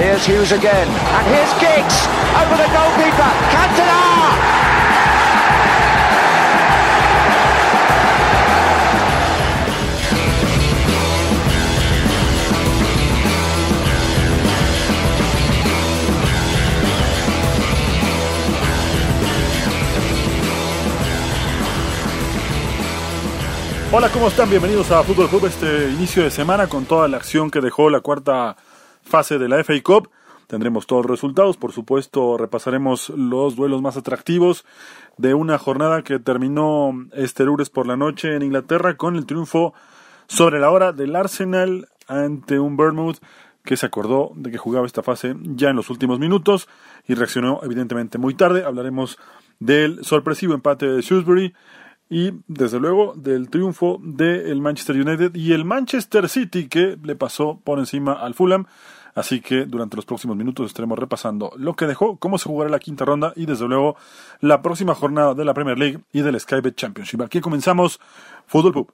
Here's Hughes again, and here's Giggs over the goalkeeper. Cantona! Hola, ¿cómo están? Bienvenidos a Fútbol Club este inicio de semana con toda la acción que dejó la cuarta fase de la FA Cup. Tendremos todos los resultados, por supuesto repasaremos los duelos más atractivos de una jornada que terminó este lunes por la noche en Inglaterra con el triunfo sobre la hora del Arsenal ante un Bournemouth que se acordó de que jugaba esta fase ya en los últimos minutos y reaccionó evidentemente muy tarde. Hablaremos del sorpresivo empate de Shrewsbury y desde luego del triunfo del Manchester United y el Manchester City que le pasó por encima al Fulham. Así que durante los próximos minutos estaremos repasando lo que dejó, cómo se jugará la quinta ronda y desde luego la próxima jornada de la Premier League y del Skybet Championship. Aquí comenzamos Fútbol Pub.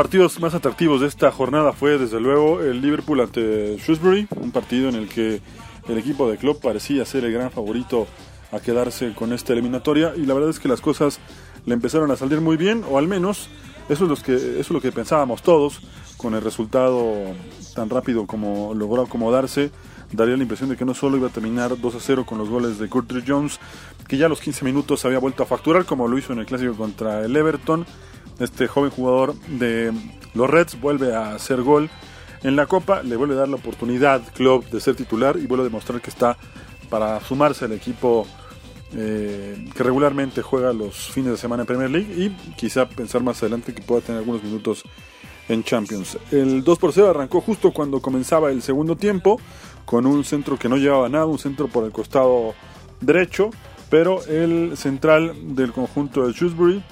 Partidos más atractivos de esta jornada fue desde luego el Liverpool ante Shrewsbury, un partido en el que el equipo de Klopp parecía ser el gran favorito a quedarse con esta eliminatoria y la verdad es que las cosas le empezaron a salir muy bien, o al menos eso es, lo que, eso es lo que pensábamos todos, con el resultado tan rápido como logró acomodarse, daría la impresión de que no solo iba a terminar 2 a 0 con los goles de Curtis Jones, que ya a los 15 minutos había vuelto a facturar, como lo hizo en el clásico contra el Everton, este joven jugador de los Reds vuelve a hacer gol en la Copa, le vuelve a dar la oportunidad Club de ser titular y vuelve a demostrar que está para sumarse al equipo eh, que regularmente juega los fines de semana en Premier League y quizá pensar más adelante que pueda tener algunos minutos en Champions. El 2 por 0 arrancó justo cuando comenzaba el segundo tiempo con un centro que no llevaba nada, un centro por el costado derecho, pero el central del conjunto de Shrewsbury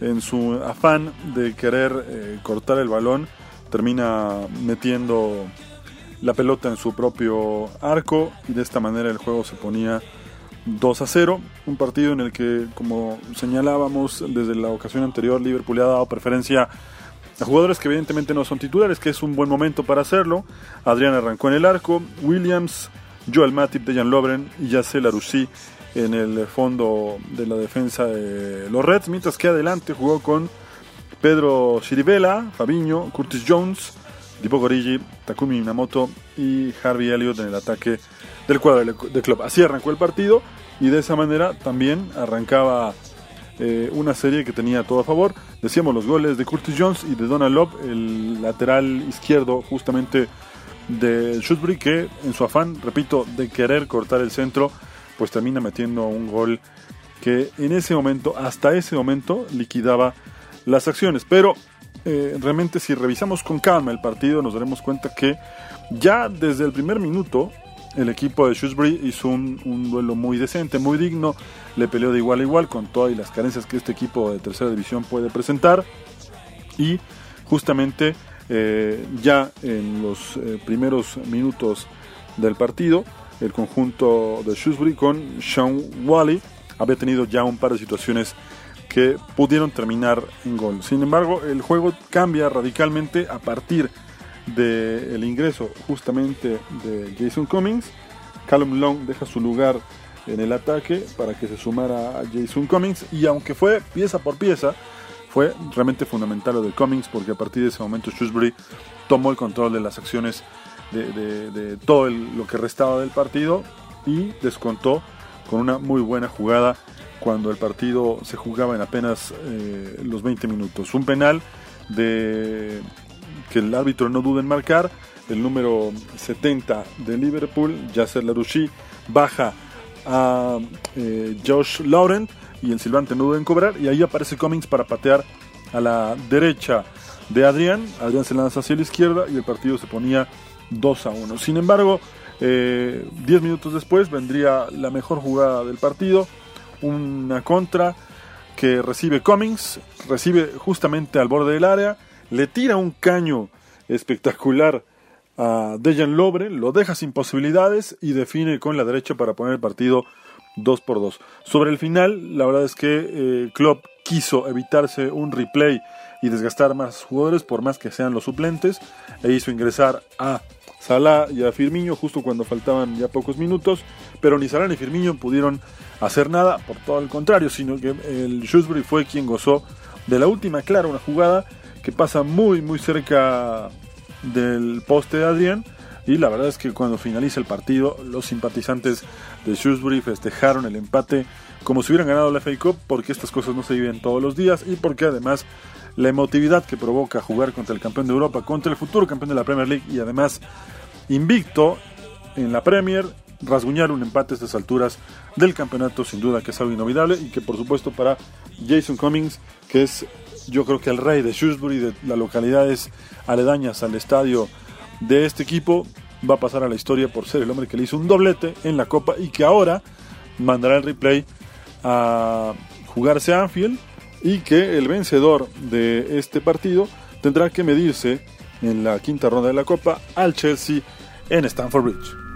en su afán de querer eh, cortar el balón, termina metiendo la pelota en su propio arco y de esta manera el juego se ponía 2 a 0. Un partido en el que, como señalábamos desde la ocasión anterior, Liverpool le ha dado preferencia a jugadores que evidentemente no son titulares, que es un buen momento para hacerlo. Adrián arrancó en el arco, Williams, Joel Matip, Dejan Lovren y Yacel Arussi en el fondo de la defensa de los Reds, mientras que adelante jugó con Pedro Chirivella, Fabiño, Curtis Jones, Dipo Gorigi, Takumi Minamoto y Harvey Elliott en el ataque del cuadro del club. Así arrancó el partido y de esa manera también arrancaba eh, una serie que tenía todo a favor. Decíamos los goles de Curtis Jones y de Donald Love, el lateral izquierdo justamente de Shrewsbury, que en su afán, repito, de querer cortar el centro, pues termina metiendo un gol que en ese momento, hasta ese momento, liquidaba las acciones. Pero eh, realmente si revisamos con calma el partido nos daremos cuenta que ya desde el primer minuto el equipo de Shrewsbury hizo un, duelo muy decente, muy digno, le peleó de igual a igual con todas las carencias que este equipo de tercera división puede presentar y justamente eh, ya en los eh, primeros minutos del partido el conjunto de Shrewsbury con Sean Wally había tenido ya un par de situaciones que pudieron terminar en gol. Sin embargo, el juego cambia radicalmente a partir del ingreso justamente de Jason Cummings. Callum Long deja su lugar en el ataque para que se sumara a Jason Cummings y aunque fue pieza por pieza, fue realmente fundamental lo de Cummings porque a partir de ese momento Shrewsbury tomó el control de las acciones de, todo lo que restaba del partido y descontó con una muy buena jugada cuando el partido se jugaba en apenas eh, los 20 minutos. Un penal de que el árbitro no duda en marcar, el número 70 de Liverpool, Yasser Larouchi, baja a eh, Josh Laurent y el silbante no duda en cobrar y ahí aparece Cummings para patear a la derecha de Adrián. Adrián se lanza hacia la izquierda y el partido se ponía 2 a 1. Sin embargo, 10 eh, minutos después vendría la mejor jugada del partido, una contra que recibe Cummings, recibe justamente al borde del área, le tira un caño espectacular a Dejan Lobre, lo deja sin posibilidades y define con la derecha para poner el partido 2 por 2. Sobre el final, la verdad es que eh, Klopp quiso evitarse un replay y desgastar más jugadores por más que sean los suplentes e hizo ingresar a Salah y a Firmino justo cuando faltaban ya pocos minutos, pero ni Salah ni Firmino pudieron hacer nada, por todo el contrario, sino que el Shrewsbury fue quien gozó de la última clara, una jugada que pasa muy muy cerca del poste de Adrián y la verdad es que cuando finaliza el partido los simpatizantes de Shrewsbury festejaron el empate como si hubieran ganado la FA Cup porque estas cosas no se viven todos los días y porque además la emotividad que provoca jugar contra el campeón de Europa, contra el futuro campeón de la Premier League y además invicto en la Premier, rasguñar un empate a estas alturas del campeonato sin duda que es algo inolvidable y que por supuesto para Jason Cummings, que es yo creo que el rey de Shrewsbury, de las localidades aledañas al estadio de este equipo, va a pasar a la historia por ser el hombre que le hizo un doblete en la Copa y que ahora mandará el replay a jugarse a Anfield y que el vencedor de este partido tendrá que medirse en la quinta ronda de la Copa al Chelsea en Stamford Bridge.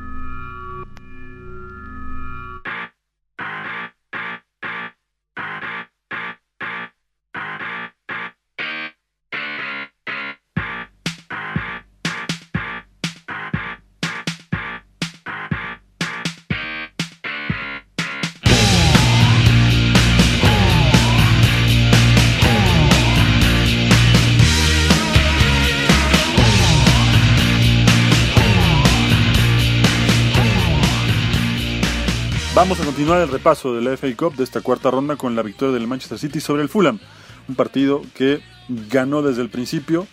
El repaso de la FA Cup de esta cuarta ronda con la victoria del Manchester City sobre el Fulham. Un partido que ganó desde el principio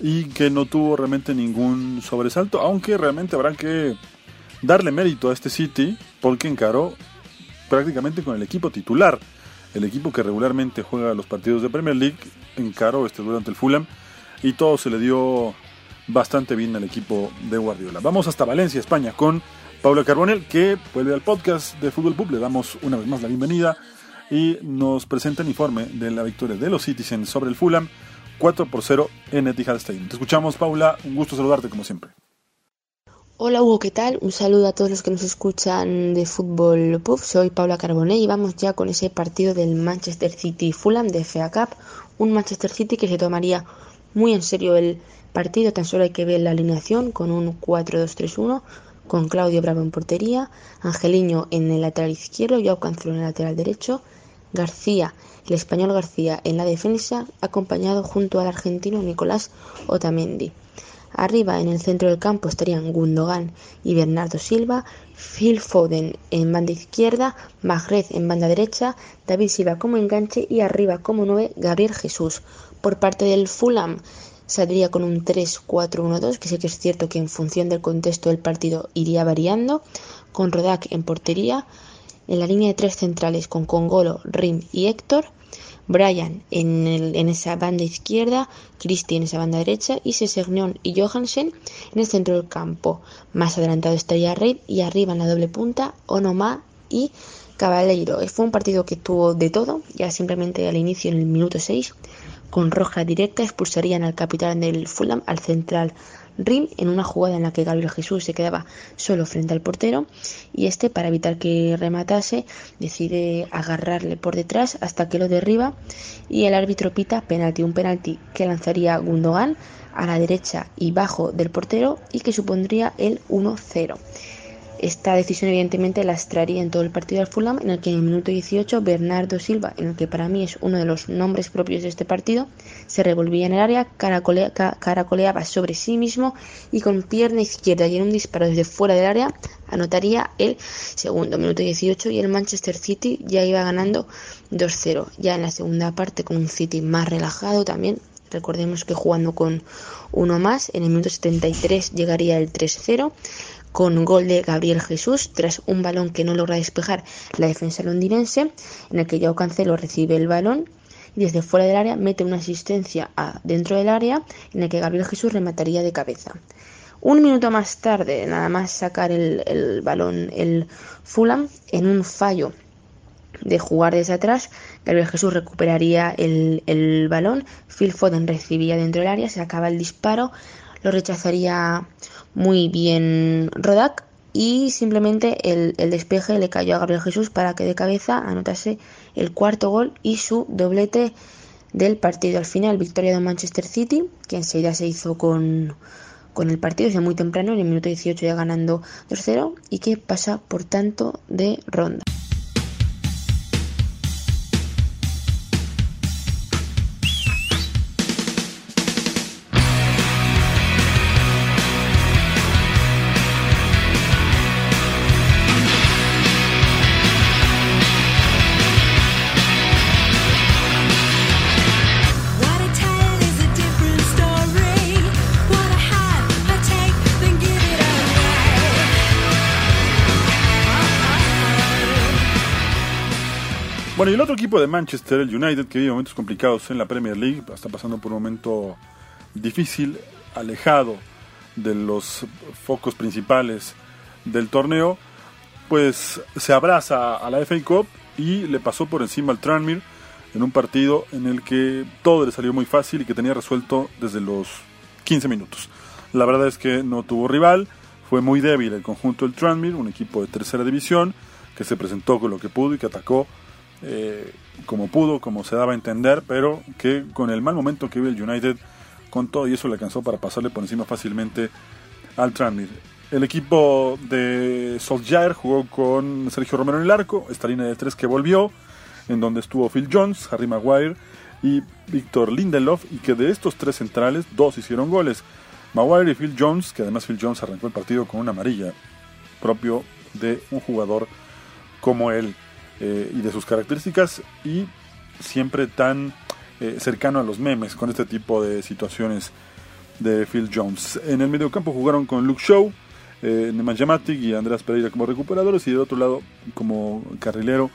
y que no tuvo realmente ningún sobresalto, aunque realmente habrá que darle mérito a este City porque encaró prácticamente con el equipo titular. El equipo que regularmente juega los partidos de Premier League encaró este durante el Fulham y todo se le dio bastante bien al equipo de Guardiola. Vamos hasta Valencia, España, con Paula Carbonel, que vuelve al podcast de Fútbol Pub. Le damos una vez más la bienvenida y nos presenta el informe de la victoria de los Citizens sobre el Fulham 4 por 0 en Etihad Stadium. Te escuchamos, Paula. Un gusto saludarte como siempre. Hola Hugo, ¿qué tal? Un saludo a todos los que nos escuchan de Fútbol Pub. Soy Paula Carbonell y vamos ya con ese partido del Manchester City Fulham de FA Cup. Un Manchester City que se tomaría muy en serio el partido, tan solo hay que ver la alineación con un 4-2-3-1 con Claudio Bravo en portería, Angeliño en el lateral izquierdo, Joao Cancelo en el lateral derecho, García, el español García en la defensa, acompañado junto al argentino Nicolás Otamendi. Arriba en el centro del campo estarían Gundogan y Bernardo Silva, Phil Foden en banda izquierda, Mahrez en banda derecha, David Silva como enganche y arriba como nueve Gabriel Jesús. Por parte del Fulham saldría con un 3-4-1-2, que sé que es cierto que en función del contexto del partido iría variando, con Rodak en portería, en la línea de tres centrales con Congolo, Rim y Héctor, Brian en, en esa banda izquierda, Cristi en esa banda derecha y Sesegnon y Johansen en el centro del campo. Más adelantado estaría Reid y arriba en la doble punta Onoma y Cabaleiro. Fue un partido que tuvo de todo, ya simplemente al inicio en el minuto 6 con roja directa expulsarían al capitán del Fulham al central Rim en una jugada en la que Gabriel Jesús se quedaba solo frente al portero y este para evitar que rematase decide agarrarle por detrás hasta que lo derriba y el árbitro pita penalti, un penalti que lanzaría Gundogan a la derecha y bajo del portero y que supondría el 1-0. Esta decisión evidentemente lastraría en todo el partido al Fulham, en el que en el minuto 18 Bernardo Silva, en el que para mí es uno de los nombres propios de este partido, se revolvía en el área, caracolea, caracoleaba sobre sí mismo y con pierna izquierda y en un disparo desde fuera del área anotaría el segundo minuto 18 y el Manchester City ya iba ganando 2-0. Ya en la segunda parte con un City más relajado también. Recordemos que jugando con uno más, en el minuto 73 llegaría el 3-0 con gol de Gabriel Jesús tras un balón que no logra despejar la defensa londinense, en el que Joao Cancelo recibe el balón y desde fuera del área mete una asistencia a dentro del área en el que Gabriel Jesús remataría de cabeza. Un minuto más tarde, nada más sacar el, balón el Fulham en un fallo de jugar desde atrás, Gabriel Jesús recuperaría el, el balón, Phil Foden recibía dentro del área, se acaba el disparo, lo rechazaría muy bien Rodak y simplemente el, despeje le cayó a Gabriel Jesús para que de cabeza anotase el cuarto gol y su doblete del partido. Al final, victoria de Manchester City, que enseguida se hizo con, con el partido desde muy temprano, en el minuto 18 ya ganando 2-0 y que pasa por tanto de ronda. Bueno, y el otro equipo de Manchester, el United, que vive momentos complicados en la Premier League, está pasando por un momento difícil, alejado de los focos principales del torneo, pues se abraza a la FA Cup y le pasó por encima al Tranmere en un partido en el que todo le salió muy fácil y que tenía resuelto desde los 15 minutos. La verdad es que no tuvo rival, fue muy débil el conjunto del Tranmere, un equipo de tercera división que se presentó con lo que pudo y que atacó eh, como pudo, como se daba a entender, pero que con el mal momento que vive el United, con todo y eso le alcanzó para pasarle por encima fácilmente al Tranmere. El equipo de Solskjaer jugó con Sergio Romero en el arco, esta línea de tres que volvió, en donde estuvo Phil Jones, Harry Maguire y Víctor Lindelof, y que de estos tres centrales, dos hicieron goles. Maguire y Phil Jones, que además Phil Jones arrancó el partido con una amarilla, propio de un jugador como él. Eh, y de sus características y siempre tan eh, cercano a los memes con este tipo de situaciones de Phil Jones. En el mediocampo jugaron con Luke Shaw, eh, Nemanja y Andrés Pereira como recuperadores y del otro lado como carrilero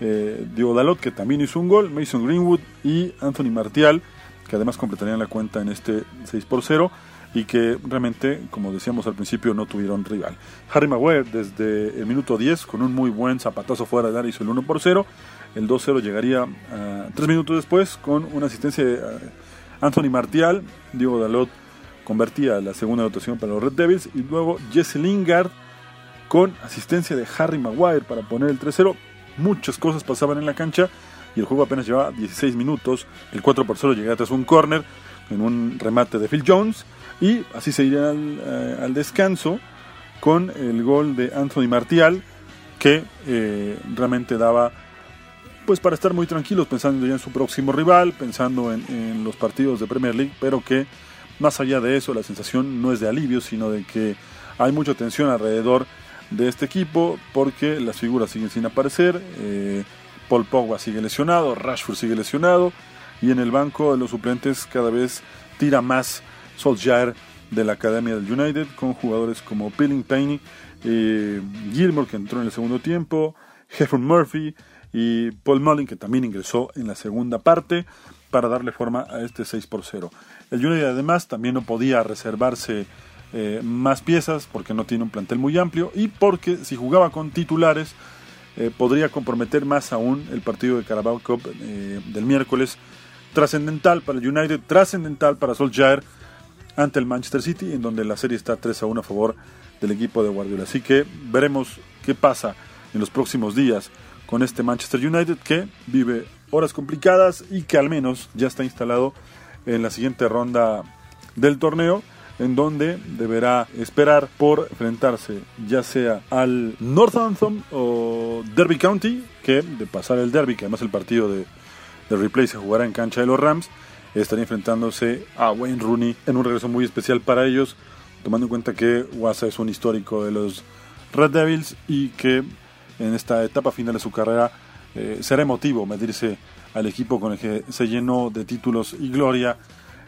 eh, Dalot que también hizo un gol, Mason Greenwood y Anthony Martial que además completarían la cuenta en este 6 por 0 y que realmente, como decíamos al principio, no tuvieron rival. Harry Maguire desde el minuto 10 con un muy buen zapatazo fuera de área hizo el 1 por 0. El 2-0 llegaría uh, tres minutos después con una asistencia de Anthony Martial. Diego Dalot convertía la segunda anotación para los Red Devils y luego Jesse Lingard con asistencia de Harry Maguire para poner el 3-0. Muchas cosas pasaban en la cancha y el juego apenas llevaba 16 minutos. El 4 por 0 llegaba tras un corner en un remate de Phil Jones y así se iría eh, al, descanso con el gol de Anthony Martial, que eh, realmente daba pues para estar muy tranquilos pensando ya en su próximo rival, pensando en, los partidos de Premier League, pero que más allá de eso la sensación no es de alivio, sino de que hay mucha tensión alrededor de este equipo porque las figuras siguen sin aparecer, eh, Paul Pogba sigue lesionado, Rashford sigue lesionado y en el banco de los suplentes cada vez tira más Solskjaer de la Academia del United, con jugadores como Pilling Payne, eh, Gilmore, que entró en el segundo tiempo, Jeffrey Murphy y Paul Mullin, que también ingresó en la segunda parte para darle forma a este 6 por 0. El United además también no podía reservarse eh, más piezas porque no tiene un plantel muy amplio y porque si jugaba con titulares eh, podría comprometer más aún el partido de Carabao Cup eh, del miércoles. Trascendental para el United, trascendental para Solskjaer ante el Manchester City, en donde la serie está 3 a 1 a favor del equipo de Guardiola. Así que veremos qué pasa en los próximos días con este Manchester United que vive horas complicadas y que al menos ya está instalado en la siguiente ronda del torneo en donde deberá esperar por enfrentarse ya sea al Northampton o Derby County, que de pasar el Derby, que además el partido de, de replay se jugará en cancha de los Rams, estaría enfrentándose a Wayne Rooney en un regreso muy especial para ellos, tomando en cuenta que Wasa es un histórico de los Red Devils y que en esta etapa final de su carrera eh, será emotivo medirse al equipo con el que se llenó de títulos y gloria,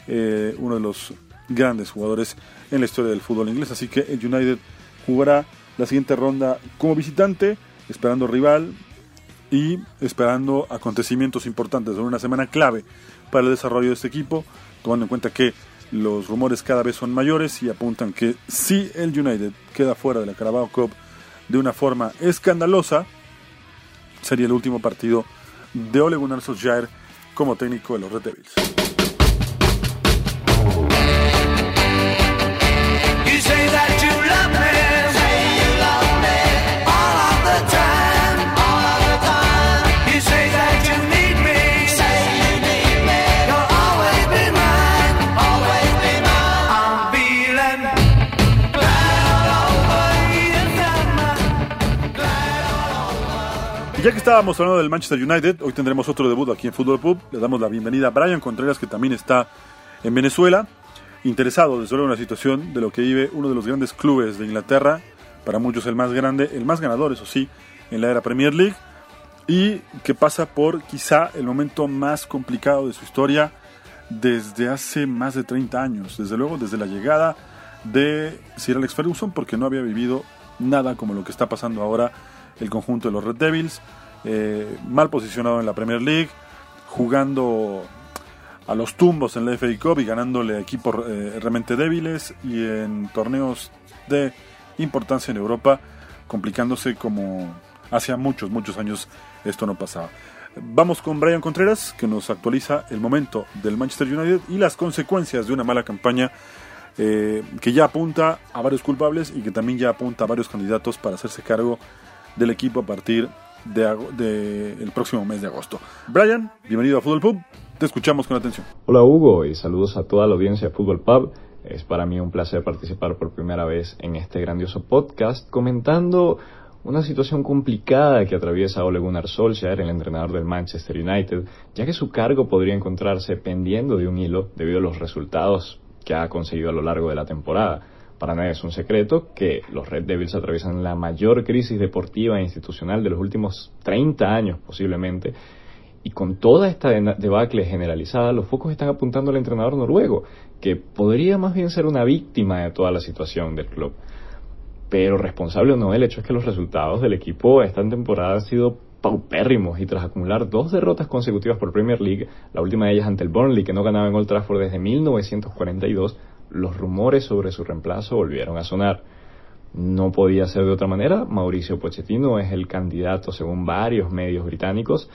eh, uno de los grandes jugadores en la historia del fútbol inglés. Así que el United jugará la siguiente ronda como visitante, esperando rival y esperando acontecimientos importantes en una semana clave para el desarrollo de este equipo, tomando en cuenta que los rumores cada vez son mayores y apuntan que si el United queda fuera de la Carabao Cup de una forma escandalosa, sería el último partido de Ole Gunnar Solskjaer como técnico de los Red Devils. Estábamos hablando del Manchester United, hoy tendremos otro debut aquí en Fútbol Pub. Le damos la bienvenida a Brian Contreras, que también está en Venezuela, interesado desde luego en la situación de lo que vive uno de los grandes clubes de Inglaterra, para muchos el más grande, el más ganador, eso sí, en la era Premier League, y que pasa por quizá el momento más complicado de su historia desde hace más de 30 años, desde luego desde la llegada de Sir Alex Ferguson, porque no había vivido nada como lo que está pasando ahora el conjunto de los Red Devils, eh, mal posicionado en la Premier League, jugando a los tumbos en la FA Cup y ganándole a equipos eh, realmente débiles y en torneos de importancia en Europa, complicándose como hace muchos, muchos años esto no pasaba. Vamos con Brian Contreras, que nos actualiza el momento del Manchester United y las consecuencias de una mala campaña eh, que ya apunta a varios culpables y que también ya apunta a varios candidatos para hacerse cargo del equipo a partir de, el próximo mes de agosto. Brian, bienvenido a Fútbol Pub, te escuchamos con atención. Hola Hugo y saludos a toda la audiencia de Fútbol Pub. Es para mí un placer participar por primera vez en este grandioso podcast comentando una situación complicada que atraviesa Ole Gunnar Solskjaer, el entrenador del Manchester United, ya que su cargo podría encontrarse pendiendo de un hilo debido a los resultados que ha conseguido a lo largo de la temporada. Para nadie es un secreto que los Red Devils atraviesan la mayor crisis deportiva e institucional de los últimos 30 años posiblemente, y con toda esta debacle generalizada, los focos están apuntando al entrenador noruego, que podría más bien ser una víctima de toda la situación del club. Pero responsable o no, el hecho es que los resultados del equipo esta temporada han sido paupérrimos y tras acumular dos derrotas consecutivas por Premier League, la última de ellas ante el Burnley que no ganaba en Old Trafford desde 1942, los rumores sobre su reemplazo volvieron a sonar. No podía ser de otra manera, Mauricio Pochettino es el candidato según varios medios británicos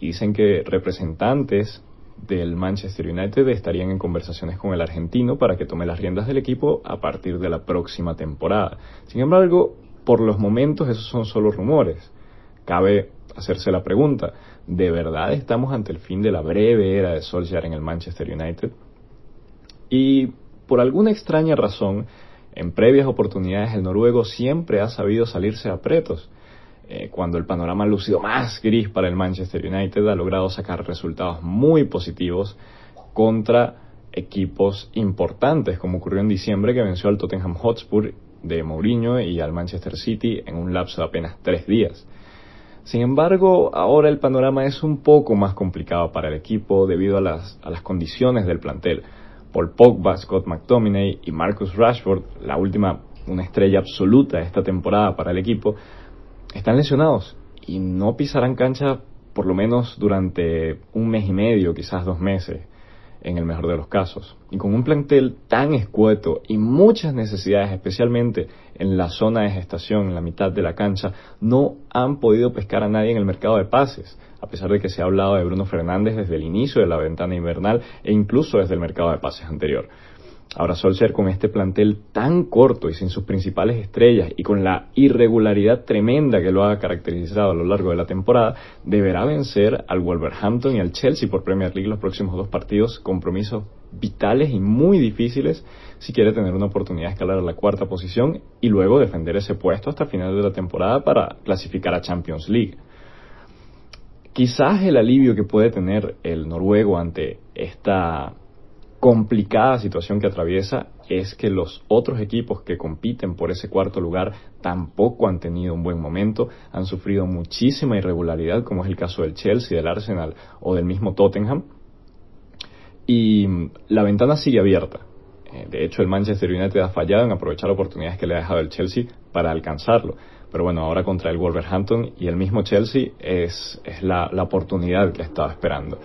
y dicen que representantes del Manchester United estarían en conversaciones con el argentino para que tome las riendas del equipo a partir de la próxima temporada. Sin embargo, por los momentos esos son solo rumores. Cabe hacerse la pregunta, ¿de verdad estamos ante el fin de la breve era de Solskjaer en el Manchester United? Y por alguna extraña razón, en previas oportunidades el noruego siempre ha sabido salirse a pretos. Eh, cuando el panorama ha lucido más gris para el Manchester United, ha logrado sacar resultados muy positivos contra equipos importantes, como ocurrió en diciembre que venció al Tottenham Hotspur de Mourinho y al Manchester City en un lapso de apenas tres días. Sin embargo, ahora el panorama es un poco más complicado para el equipo debido a las, a las condiciones del plantel. Paul Pogba, Scott McTominay y Marcus Rashford, la última una estrella absoluta esta temporada para el equipo, están lesionados y no pisarán cancha por lo menos durante un mes y medio, quizás dos meses, en el mejor de los casos. Y con un plantel tan escueto y muchas necesidades, especialmente en la zona de gestación, en la mitad de la cancha, no han podido pescar a nadie en el mercado de pases, a pesar de que se ha hablado de Bruno Fernández desde el inicio de la ventana invernal e incluso desde el mercado de pases anterior. Ahora Solskjaer con este plantel tan corto y sin sus principales estrellas y con la irregularidad tremenda que lo ha caracterizado a lo largo de la temporada, deberá vencer al Wolverhampton y al Chelsea por Premier League los próximos dos partidos, compromisos vitales y muy difíciles si quiere tener una oportunidad de escalar a la cuarta posición y luego defender ese puesto hasta final de la temporada para clasificar a Champions League. Quizás el alivio que puede tener el noruego ante esta complicada situación que atraviesa es que los otros equipos que compiten por ese cuarto lugar tampoco han tenido un buen momento, han sufrido muchísima irregularidad, como es el caso del Chelsea, del Arsenal o del mismo Tottenham. Y la ventana sigue abierta. Eh, de hecho, el Manchester United ha fallado en aprovechar oportunidades que le ha dejado el Chelsea para alcanzarlo. Pero bueno, ahora contra el Wolverhampton y el mismo Chelsea es, es la, la oportunidad que estaba esperando.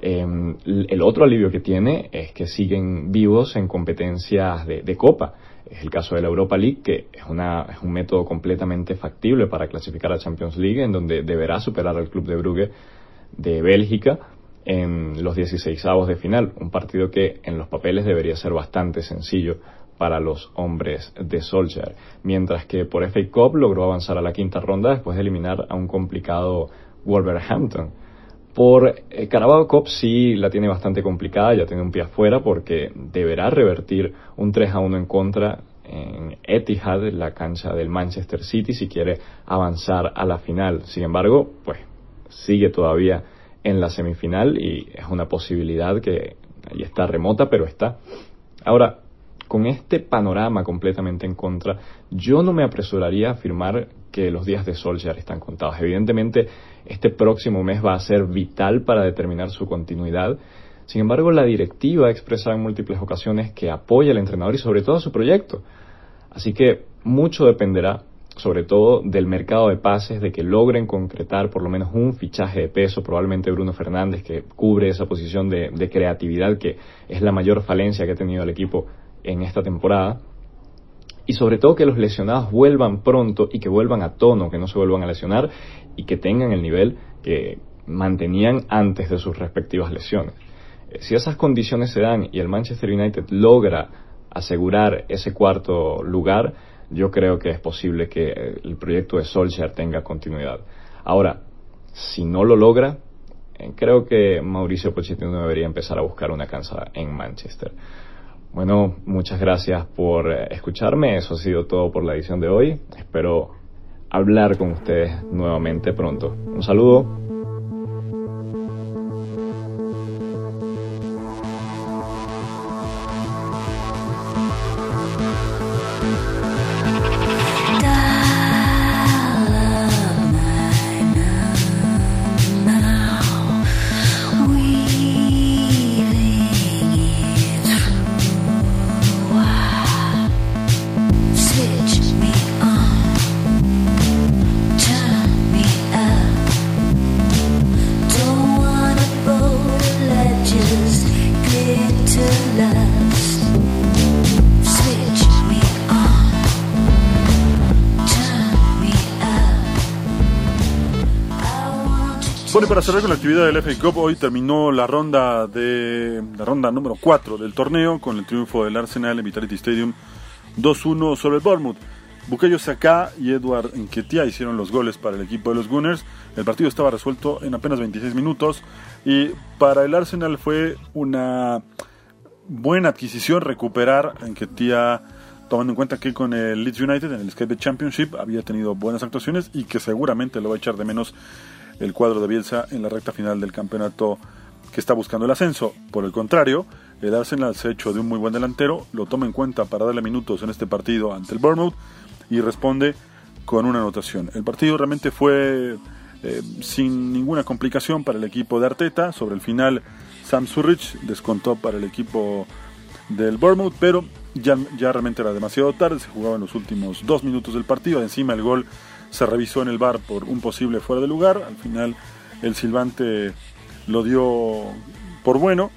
Em, el otro alivio que tiene es que siguen vivos en competencias de, Copa. Es el caso de la Europa League, que es, una, es un método completamente factible para clasificar a Champions League, en donde deberá superar al Club de Brugge de Bélgica en los 16 de final. Un partido que en los papeles debería ser bastante sencillo para los hombres de Solskjaer. Mientras que por FA Cup logró avanzar a la quinta ronda después de eliminar a un complicado Wolverhampton. Por eh, Carabao Cup sí la tiene bastante complicada, ya tiene un pie afuera porque deberá revertir un 3 a 1 en contra en Etihad, la cancha del Manchester City, si quiere avanzar a la final. Sin embargo, pues sigue todavía en la semifinal y es una posibilidad que ahí está remota, pero está. Ahora, con este panorama completamente en contra, yo no me apresuraría a afirmar que los días de sol ya están contados. Evidentemente, este próximo mes va a ser vital para determinar su continuidad. Sin embargo, la directiva ha expresado en múltiples ocasiones que apoya al entrenador y sobre todo a su proyecto. Así que mucho dependerá, sobre todo, del mercado de pases, de que logren concretar por lo menos un fichaje de peso, probablemente Bruno Fernández, que cubre esa posición de creatividad que es la mayor falencia que ha tenido el equipo en esta temporada. Y sobre todo que los lesionados vuelvan pronto y que vuelvan a tono, que no se vuelvan a lesionar y que tengan el nivel que mantenían antes de sus respectivas lesiones. Eh, si esas condiciones se dan y el Manchester United logra asegurar ese cuarto lugar, yo creo que es posible que el proyecto de Solskjaer tenga continuidad. Ahora, si no lo logra, eh, creo que Mauricio Pochettino debería empezar a buscar una casa en Manchester. Bueno, muchas gracias por eh, escucharme. Eso ha sido todo por la edición de hoy. Espero hablar con ustedes nuevamente pronto. Un saludo. Cerrar la actividad del FA Cup, hoy terminó la ronda de la ronda número 4 del torneo con el triunfo del Arsenal en Vitality Stadium 2-1 sobre el Bournemouth. Bukayo Saka y Edward Nketiah hicieron los goles para el equipo de los Gunners. El partido estaba resuelto en apenas 26 minutos y para el Arsenal fue una buena adquisición recuperar a Nketiah tomando en cuenta que con el Leeds United en el Sky Championship había tenido buenas actuaciones y que seguramente lo va a echar de menos el cuadro de Bielsa en la recta final del campeonato que está buscando el ascenso. Por el contrario, el Arsenal se ha hecho de un muy buen delantero, lo toma en cuenta para darle minutos en este partido ante el Bournemouth y responde con una anotación. El partido realmente fue eh, sin ninguna complicación para el equipo de Arteta. Sobre el final, Sam Surrich descontó para el equipo del Bournemouth, pero ya, ya realmente era demasiado tarde, se jugaba en los últimos dos minutos del partido. Encima el gol se revisó en el bar por un posible fuera de lugar. Al final el silbante lo dio por bueno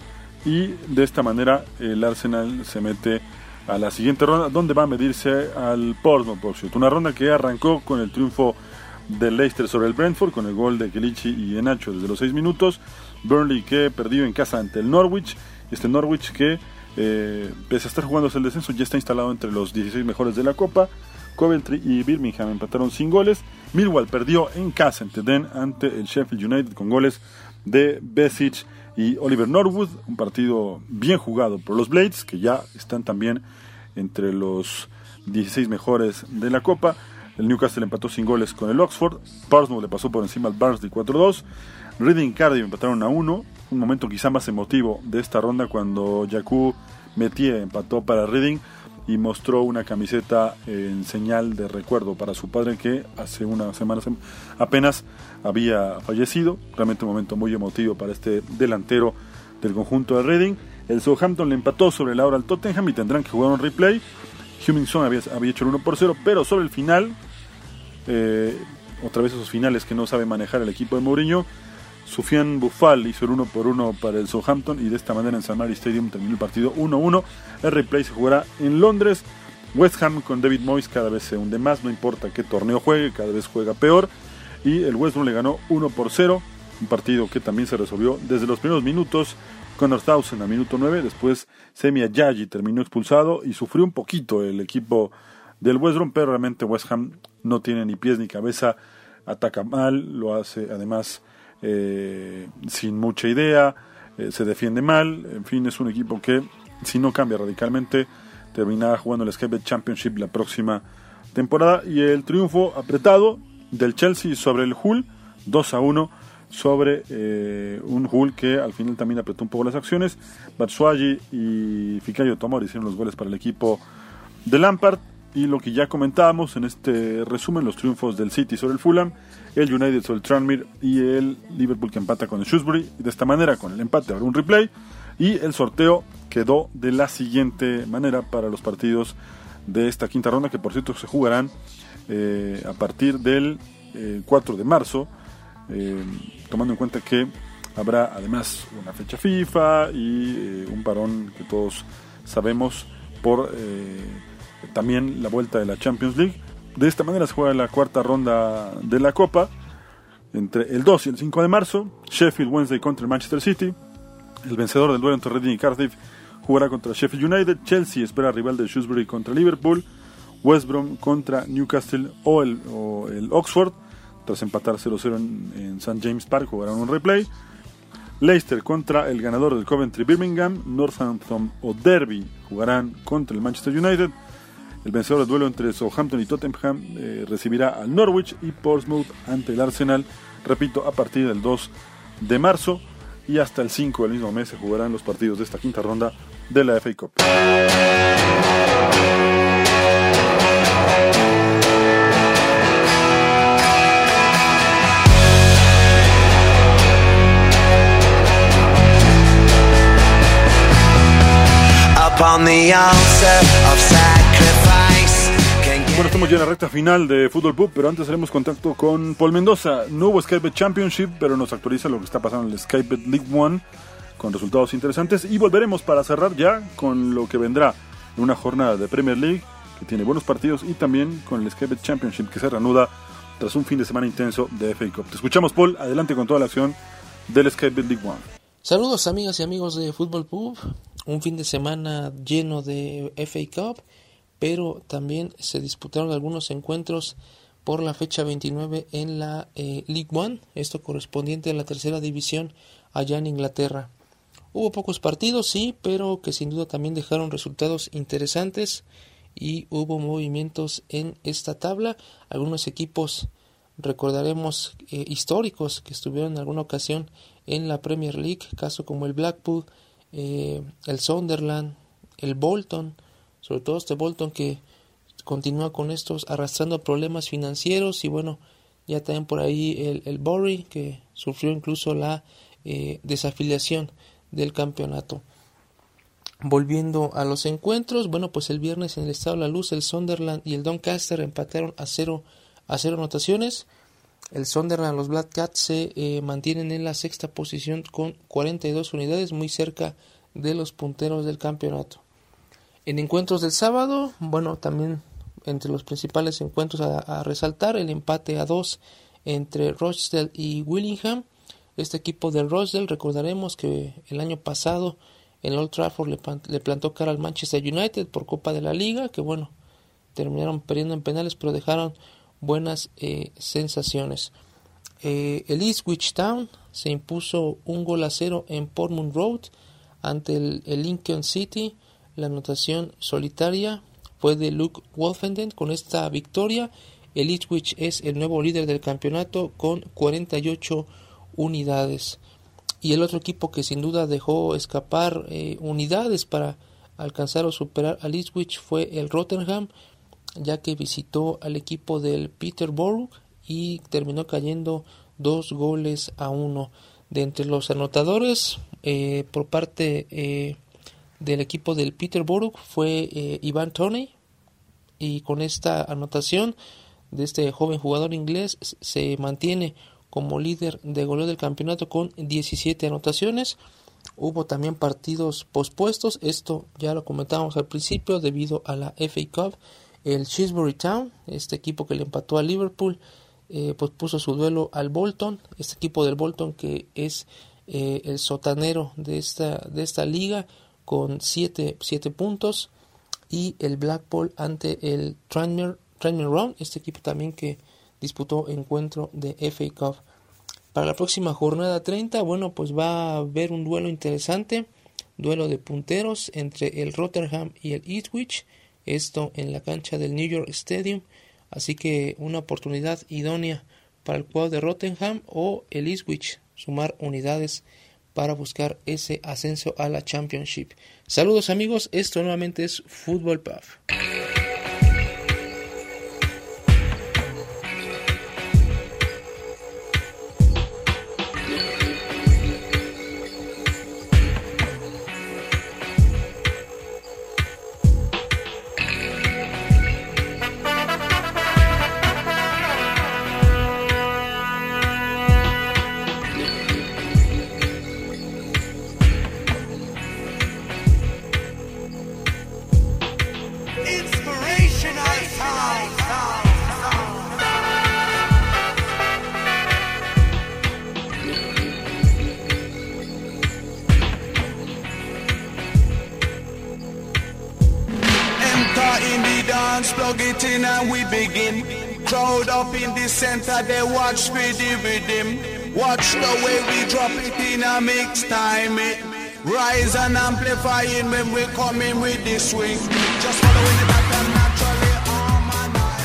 y de esta manera el Arsenal se mete a la siguiente ronda donde va a medirse al Portsmouth Una ronda que arrancó con el triunfo del Leicester sobre el Brentford con el gol de Kelichi y Enacho desde los seis minutos. Burnley que perdió en casa ante el Norwich. Este Norwich que eh, pese a estar jugándose el descenso, ya está instalado entre los 16 mejores de la Copa. Coventry y Birmingham empataron sin goles. Millwall perdió en casa en Den ante el Sheffield United con goles de Besic y Oliver Norwood. Un partido bien jugado por los Blades, que ya están también entre los 16 mejores de la Copa. El Newcastle empató sin goles con el Oxford. Portsmouth le pasó por encima al Barnsley 4-2. Reading Cardiff empataron a 1. Un momento quizá más emotivo de esta ronda cuando Jakub Metier empató para Reading y mostró una camiseta en señal de recuerdo para su padre que hace unas semanas apenas había fallecido. Realmente un momento muy emotivo para este delantero del conjunto de Reading. El Southampton le empató sobre la hora al Tottenham y tendrán que jugar un replay. Hummingson había, hecho el 1 por 0, pero sobre el final, eh, otra vez esos finales que no sabe manejar el equipo de Mourinho, Sufian Bufal hizo el 1 por 1 para el Southampton y de esta manera en San Mary Stadium terminó el partido 1-1. El replay se jugará en Londres. West Ham con David Moyes cada vez se hunde más, no importa qué torneo juegue, cada vez juega peor. Y el West Brom le ganó 1 por 0, un partido que también se resolvió desde los primeros minutos. Connor Townsend a minuto 9, después Semi Ajayi terminó expulsado y sufrió un poquito el equipo del West Brom, pero realmente West Ham no tiene ni pies ni cabeza, ataca mal, lo hace además eh, sin mucha idea, eh, se defiende mal, en fin, es un equipo que si no cambia radicalmente terminará jugando el Skype Championship la próxima temporada y el triunfo apretado del Chelsea sobre el Hull 2 a 1 sobre eh, un Hull que al final también apretó un poco las acciones. Batsuagi y Fikayo Tomori hicieron los goles para el equipo de Lampard. Y lo que ya comentábamos en este resumen, los triunfos del City sobre el Fulham, el United sobre el Tranmere y el Liverpool que empata con el Shrewsbury. De esta manera, con el empate habrá un replay. Y el sorteo quedó de la siguiente manera para los partidos de esta quinta ronda, que por cierto se jugarán eh, a partir del 4 eh, de marzo, eh, tomando en cuenta que habrá además una fecha FIFA y un parón que todos sabemos por también la vuelta de la Champions League. De esta manera se juega la cuarta ronda de la Copa entre el 2 y el 5 de marzo. Sheffield Wednesday contra el Manchester City. El vencedor del duelo entre Reading y Cardiff jugará contra Sheffield United. Chelsea espera rival de Shrewsbury contra Liverpool. West Brom contra Newcastle o el, Oxford. Tras empatar 0-0 en, en St. James Park jugarán un replay. Leicester contra el ganador del Coventry Birmingham. Northampton o Derby jugarán contra el Manchester United. El vencedor del duelo entre Southampton y Tottenham eh, recibirá al Norwich y Portsmouth ante el Arsenal, repito, a partir del 2 de marzo y hasta el 5 del mismo mes se jugarán los partidos de esta quinta ronda de la FA Cup. Bueno, estamos ya en la recta final de Fútbol Pub, pero antes haremos contacto con Paul Mendoza. No hubo Skype Championship, pero nos actualiza lo que está pasando en el Skype League One con resultados interesantes. Y volveremos para cerrar ya con lo que vendrá en una jornada de Premier League que tiene buenos partidos y también con el Skype Championship que se reanuda tras un fin de semana intenso de FA Cup. Te escuchamos, Paul. Adelante con toda la acción del Skype League One. Saludos, amigas y amigos de Fútbol Pub. Un fin de semana lleno de FA Cup pero también se disputaron algunos encuentros por la fecha 29 en la eh, League One, esto correspondiente a la tercera división allá en Inglaterra. Hubo pocos partidos, sí, pero que sin duda también dejaron resultados interesantes y hubo movimientos en esta tabla. Algunos equipos recordaremos eh, históricos que estuvieron en alguna ocasión en la Premier League, caso como el Blackpool, eh, el Sunderland, el Bolton, sobre todo este Bolton que continúa con estos arrastrando problemas financieros y bueno, ya también por ahí el, el Bury que sufrió incluso la eh, desafiliación del campeonato. Volviendo a los encuentros, bueno, pues el viernes en el Estado de la Luz el Sunderland y el Doncaster empataron a cero, a cero anotaciones. El Sunderland, los Black Cats se eh, mantienen en la sexta posición con 42 unidades, muy cerca de los punteros del campeonato. En encuentros del sábado, bueno, también entre los principales encuentros a, resaltar el empate a dos entre Rochdale y Willingham. Este equipo de Rochdale, recordaremos que el año pasado en Old Trafford le, plantó cara al Manchester United por Copa de la Liga, que bueno, terminaron perdiendo en penales, pero dejaron buenas eh, sensaciones. Eh, el Eastwich Town se impuso un gol a cero en Portman Road ante el, Lincoln City. La anotación solitaria fue de Luke Wolfenden. Con esta victoria, el Eastwich es el nuevo líder del campeonato con 48 unidades. Y el otro equipo que sin duda dejó escapar eh, unidades para alcanzar o superar al Eastwich fue el Rotherham, ya que visitó al equipo del Peterborough y terminó cayendo dos goles a uno. De entre los anotadores, eh, por parte eh, del equipo del Peterborough fue eh, Ivan Tony y con esta anotación de este joven jugador inglés se mantiene como líder de goleo del campeonato con 17 anotaciones. Hubo también partidos pospuestos, esto ya lo comentábamos al principio debido a la FA Cup. El Chisbury Town, este equipo que le empató a Liverpool, eh, pues puso su duelo al Bolton, este equipo del Bolton que es eh, el sotanero de esta, de esta liga con 7 puntos y el Blackpool ante el Tranmere, Tranmere este equipo también que disputó encuentro de FA Cup. Para la próxima jornada 30, bueno, pues va a haber un duelo interesante, duelo de punteros entre el Rotterdam y el Eastwich, esto en la cancha del New York Stadium, así que una oportunidad idónea para el cuadro de Rottenham o el Eastwich sumar unidades para buscar ese ascenso a la Championship. Saludos amigos, esto nuevamente es Fútbol Puff.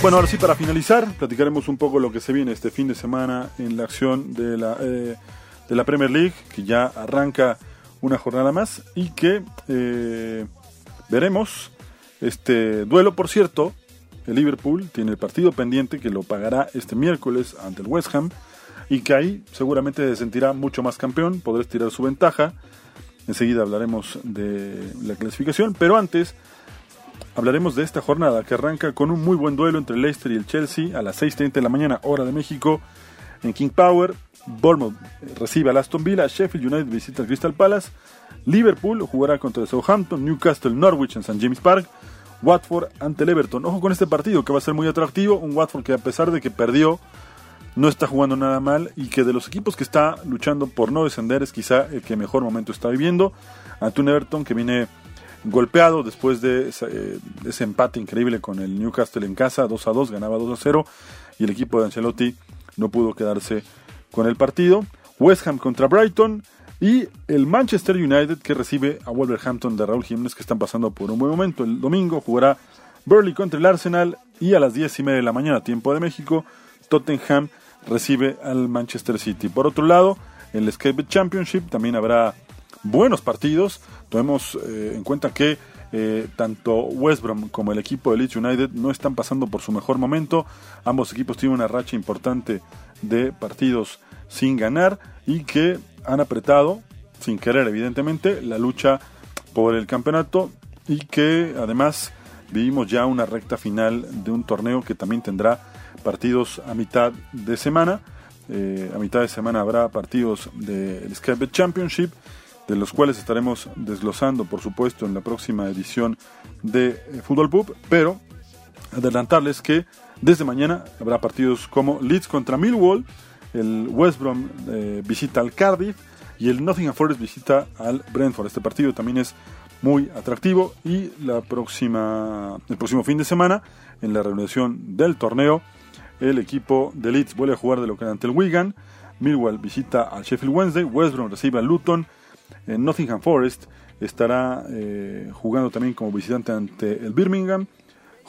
Bueno, ahora sí, para finalizar, platicaremos un poco lo que se viene este fin de semana en la acción de la, eh, de la Premier League, que ya arranca una jornada más y que eh, veremos este duelo, por cierto, el Liverpool tiene el partido pendiente que lo pagará este miércoles ante el West Ham y que ahí seguramente se sentirá mucho más campeón, podrá estirar su ventaja. Enseguida hablaremos de la clasificación, pero antes hablaremos de esta jornada que arranca con un muy buen duelo entre el Leicester y el Chelsea a las 6.30 de la mañana, hora de México, en King Power. Bournemouth recibe al Aston Villa, Sheffield United visita al Crystal Palace, Liverpool jugará contra el Southampton, Newcastle, Norwich en St. James Park, Watford ante el Everton. Ojo con este partido que va a ser muy atractivo. Un Watford que a pesar de que perdió, no está jugando nada mal y que de los equipos que está luchando por no descender es quizá el que mejor momento está viviendo. Ante un Everton que viene golpeado después de ese, empate increíble con el Newcastle en casa, 2 a 2, ganaba 2 a 0 y el equipo de Ancelotti no pudo quedarse con el partido. West Ham contra Brighton, y el Manchester United que recibe a Wolverhampton de Raúl Jiménez que están pasando por un buen momento. El domingo jugará Burley contra el Arsenal y a las 10 y media de la mañana, tiempo de México, Tottenham recibe al Manchester City. Por otro lado, el Escape Championship también habrá buenos partidos. Tomemos eh, en cuenta que eh, tanto West Brom como el equipo de Leeds United no están pasando por su mejor momento. Ambos equipos tienen una racha importante de partidos sin ganar y que han apretado, sin querer evidentemente, la lucha por el campeonato y que además vivimos ya una recta final de un torneo que también tendrá partidos a mitad de semana. Eh, a mitad de semana habrá partidos del Skype Championship, de los cuales estaremos desglosando, por supuesto, en la próxima edición de eh, Fútbol Pub, pero adelantarles que desde mañana habrá partidos como Leeds contra Millwall, el West Brom eh, visita al Cardiff, y el Nottingham Forest visita al Brentford. Este partido también es muy atractivo y la próxima, el próximo fin de semana, en la reunión del torneo, el equipo de Leeds vuelve a jugar de local ante el Wigan, Millwall visita al Sheffield Wednesday, West Brom recibe al Luton, Nottingham Forest estará eh, jugando también como visitante ante el Birmingham,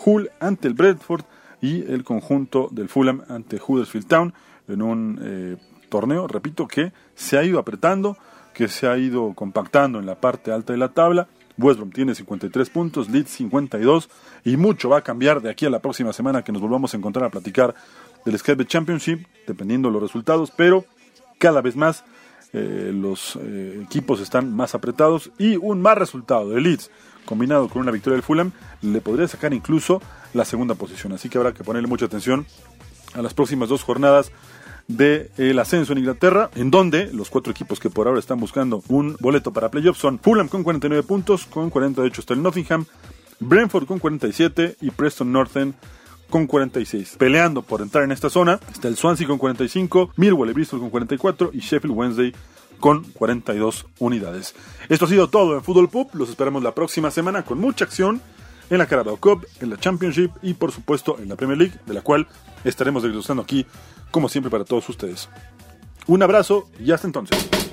Hull ante el Bradford y el conjunto del Fulham ante Huddersfield Town en un eh, torneo, repito, que se ha ido apretando, que se ha ido compactando en la parte alta de la tabla. West Brom tiene 53 puntos, Leeds 52 y mucho va a cambiar de aquí a la próxima semana que nos volvamos a encontrar a platicar del Skype Championship, dependiendo de los resultados, pero cada vez más eh, los eh, equipos están más apretados y un más resultado de Leeds combinado con una victoria del Fulham le podría sacar incluso la segunda posición. Así que habrá que ponerle mucha atención a las próximas dos jornadas del ascenso en Inglaterra, en donde los cuatro equipos que por ahora están buscando un boleto para playoffs son Fulham con 49 puntos, con 48 está el Nottingham, Brentford con 47 y Preston Northern con 46. Peleando por entrar en esta zona está el Swansea con 45, Millwall y Bristol con 44 y Sheffield Wednesday con 42 unidades. Esto ha sido todo en Fútbol Pub. Los esperamos la próxima semana con mucha acción en la Carabao Cup, en la Championship y por supuesto en la Premier League, de la cual estaremos desglosando aquí como siempre para todos ustedes. Un abrazo y hasta entonces.